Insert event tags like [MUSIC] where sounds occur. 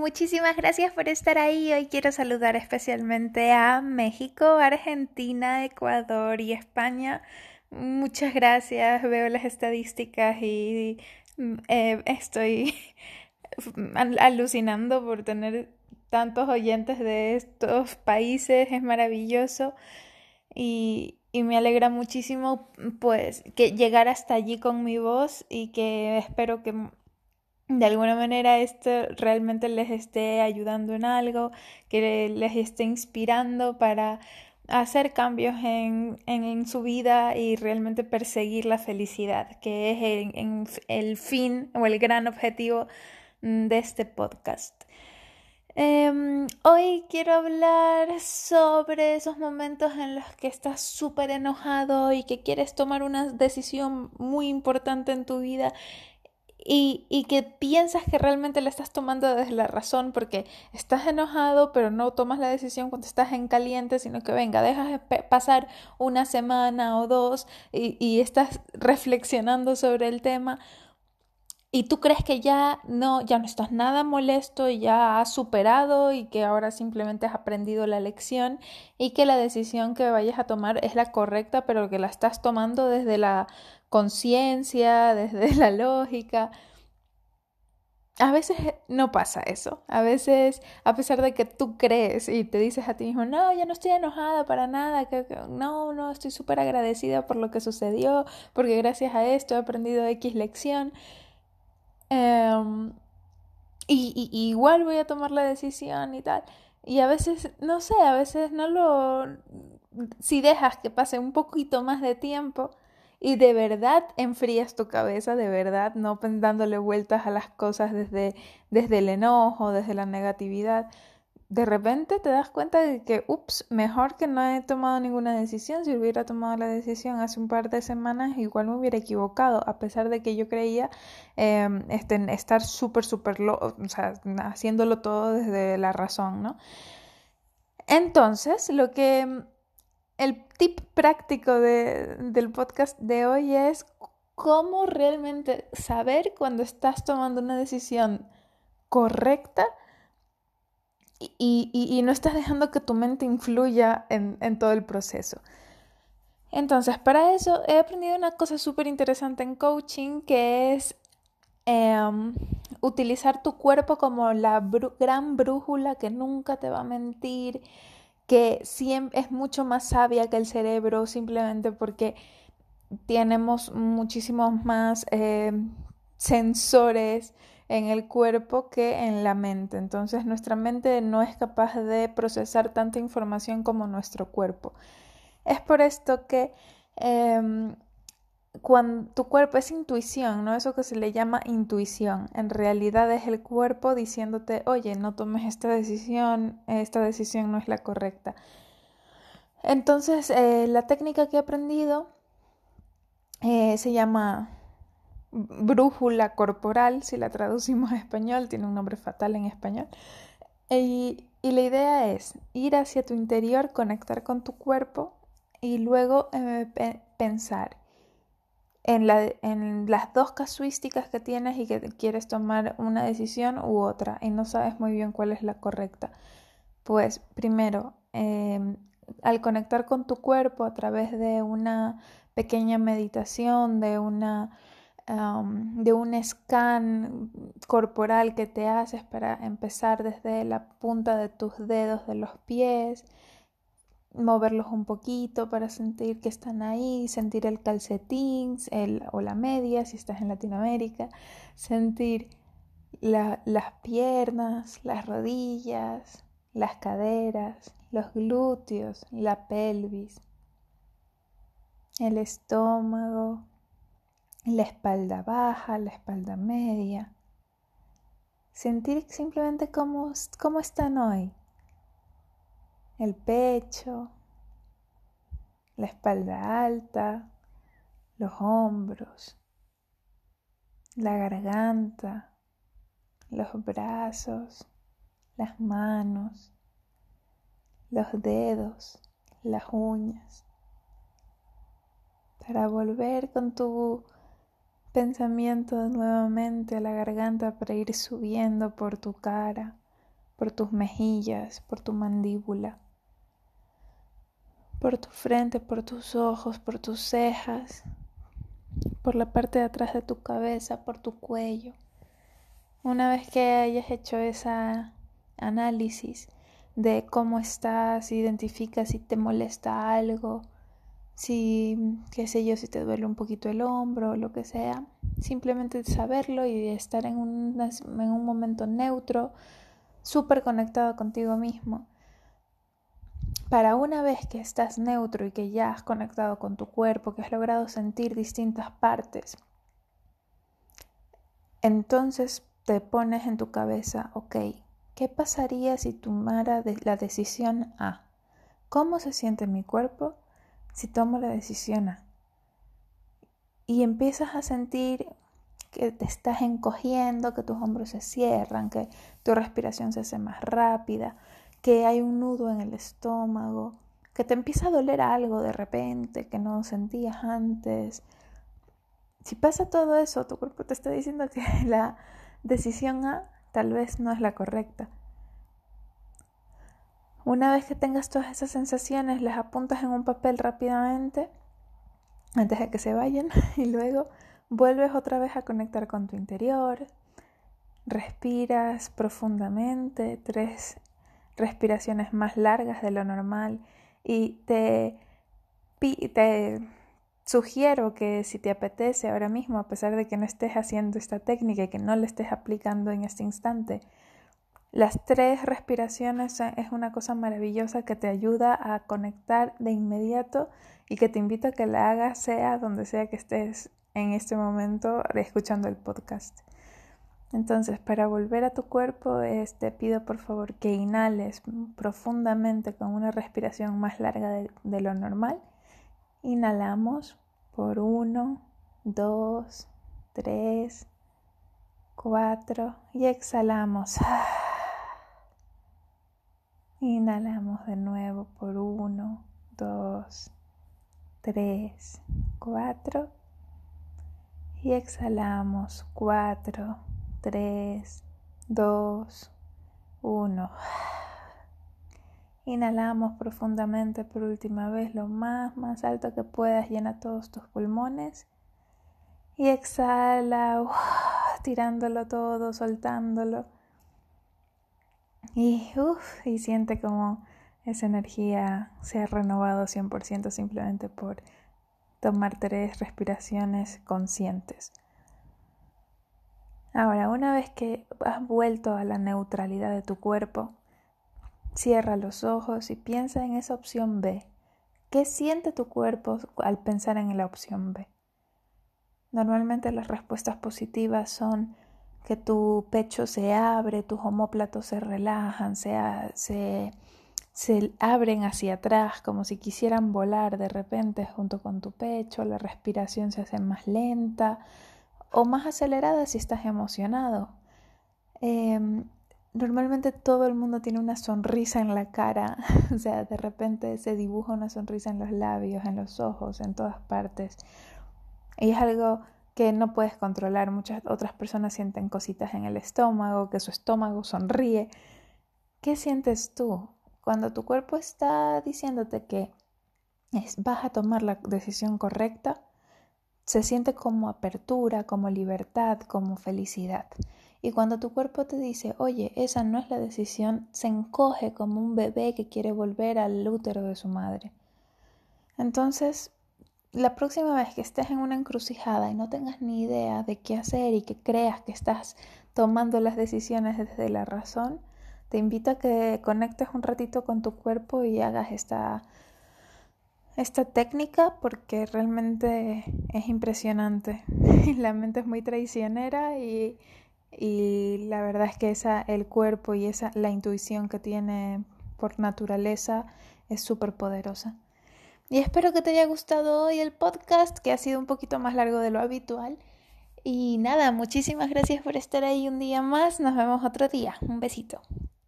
muchísimas gracias por estar ahí. Hoy quiero saludar especialmente a México, Argentina, Ecuador y España. Muchas gracias. Veo las estadísticas y mm, eh, estoy [LAUGHS] alucinando por tener tantos oyentes de estos países. Es maravilloso y, y me alegra muchísimo pues que llegar hasta allí con mi voz y que espero que de alguna manera esto realmente les esté ayudando en algo, que les esté inspirando para hacer cambios en, en, su vida y realmente perseguir la felicidad, que es el, fin o el gran objetivo mm, de este podcast. Em, hoy quiero hablar sobre esos momentos en los que estás súper enojado y que quieres tomar una decisión muy importante en tu vida y, y, que piensas que realmente la estás tomando desde la razón porque estás enojado pero no tomas la decisión cuando estás en caliente, sino que venga, dejas pasar una semana o dos y, y estás reflexionando sobre el tema y tú crees que ya no, ya no estás nada molesto y ya has superado y que ahora simplemente has aprendido la lección y que la decisión que vayas a tomar es la correcta, pero que la estás tomando desde la conciencia, [LAUGHS] desde la lógica. A veces no pasa eso. A veces, a pesar de que tú crees y te dices a ti mismo, no, ya no estoy enojada para nada, que, no, no, estoy súper agradecida por lo que sucedió, porque gracias a esto he aprendido X lección Em, y, igual voy a tomar la decisión y tal. Y a veces, no sé, a veces no lo... Si dejas que pase un poquito más de tiempo y de verdad enfrías tu cabeza, de verdad, no dándole vueltas a las cosas desde, desde el enojo, desde la negatividad, de repente te das cuenta de que, ups, mejor que no he tomado ninguna decisión. Si hubiera tomado la decisión hace un par de semanas, igual me hubiera equivocado, a pesar de que yo creía eh, este, estar súper, súper, o sea, todo desde la razón, ¿no? Entonces, lo que el tip práctico de, del podcast de hoy es cómo realmente saber cuando estás tomando una decisión correcta y, no estás dejando que tu mente influya en, todo el proceso. Entonces, para eso he aprendido una cosa súper interesante en coaching que es em, utilizar tu cuerpo como la gran brújula que nunca te va a mentir, que siempre es mucho más sabia que el cerebro simplemente porque tenemos muchísimos más em, sensores en el cuerpo que en la mente. Entonces nuestra mente no es capaz de procesar tanta información como nuestro cuerpo. Es por esto que em, cuando tu cuerpo es intuición, ¿no? Eso que se le llama intuición. En realidad es el cuerpo diciéndote, oye, no tomes esta decisión, esta decisión no es la correcta. Entonces, eh, la técnica que he aprendido eh, se llama brújula corporal, si la traducimos a español, tiene un nombre fatal en español. Y, la idea es ir hacia tu interior, conectar con tu cuerpo y luego eh, pensar en, en, las dos casuísticas que tienes y que quieres tomar una decisión u otra y no sabes muy bien cuál es la correcta. Pues primero, em, al conectar con tu cuerpo a través de una pequeña meditación, de una de un scan corporal que te haces para empezar desde la punta de tus dedos de los pies, moverlos un poquito para sentir que están ahí, sentir el calcetín el, o la media si estás en Latinoamérica, sentir las piernas, las rodillas, las caderas, los glúteos, la pelvis, el estómago, la espalda baja, la espalda media. Sentir simplemente cómo, cómo están hoy. El pecho, la espalda alta, los hombros, la garganta, los brazos, las manos, los dedos, las uñas. Para volver con tu pensamiento nuevamente a la garganta para ir subiendo por tu cara, por tus mejillas, por tu mandíbula, por tu frente, por tus ojos, por tus cejas, por la parte de atrás de tu cabeza, por tu cuello. Una vez que hayas hecho ese análisis de cómo estás, identifica si te molesta algo, si, qué sé yo, si te duele un poquito el hombro o lo que sea, simplemente saberlo y estar en un, en un momento neutro, súper conectado contigo mismo. Para una vez que estás neutro y que ya has conectado con tu cuerpo, que has logrado sentir distintas partes, entonces te pones en tu cabeza, ok, ¿qué pasaría si tomara la decisión A? ¿Cómo se siente mi cuerpo si tomo la decisión A? Y empiezas a sentir que te estás encogiendo, que tus hombros se cierran, que tu respiración se hace más rápida, que hay un nudo en el estómago, que te empieza a doler algo de repente que no sentías antes. Si pasa todo eso, tu cuerpo te está diciendo que [LAUGHS] la decisión A tal vez no es la correcta. Una vez que tengas todas esas sensaciones, las apuntas en un papel rápidamente antes de que se vayan [LAUGHS] y luego vuelves otra vez a conectar con tu interior. Respiras profundamente, tres respiraciones más largas de lo normal y te, te sugiero que si te apetece ahora mismo, a pesar de que no estés haciendo esta técnica y que no la estés aplicando en este instante, las tres respiraciones es una cosa maravillosa que te ayuda a conectar de inmediato y que te invito a que la hagas sea donde sea que estés en este momento escuchando el podcast. Entonces, para volver a tu cuerpo, te pido por favor que inhales profundamente con una respiración más larga de, de lo normal. Inhalamos por uno, dos, tres, cuatro y exhalamos. Inhalamos de nuevo por uno, dos, tres, cuatro y exhalamos cuatro, 3, 2, 1. Inhalamos profundamente por última vez lo más, más alto que puedas. Llena todos tus pulmones. Y exhala, tirándolo todo, soltándolo. Y, y siente como esa energía se ha renovado 100% simplemente por tomar tres respiraciones conscientes. Ahora, una vez que has vuelto a la neutralidad de tu cuerpo, cierra los ojos y piensa en esa opción B. ¿Qué siente tu cuerpo al pensar en la opción B? Normalmente las respuestas positivas son que tu pecho se abre, tus homóplatos se relajan, se, se, se abren hacia atrás como si quisieran volar de repente junto con tu pecho, la respiración se hace más lenta, o más acelerada si estás emocionado. Em, normalmente todo el mundo tiene una sonrisa en la cara, [LAUGHS] o sea, de repente se dibuja una sonrisa en los labios, en los ojos, en todas partes. Y es algo que no puedes controlar. Muchas otras personas sienten cositas en el estómago, que su estómago sonríe. ¿Qué sientes tú cuando tu cuerpo está diciéndote que vas a tomar la decisión correcta? Se siente como apertura, como libertad, como felicidad. Y cuando tu cuerpo te dice, oye, esa no es la decisión, se encoge como un bebé que quiere volver al útero de su madre. Entonces, la próxima vez que estés en una encrucijada y no tengas ni idea de qué hacer y que creas que estás tomando las decisiones desde la razón, te invito a que conectes un ratito con tu cuerpo y hagas esta esta técnica porque realmente es impresionante. [LAUGHS] la mente es muy traicionera y, y la verdad es que esa, el cuerpo y esa, la intuición que tiene por naturaleza es súper poderosa. Y espero que te haya gustado hoy el podcast, que ha sido un poquito más largo de lo habitual. Y nada, muchísimas gracias por estar ahí un día más. Nos vemos otro día. Un besito.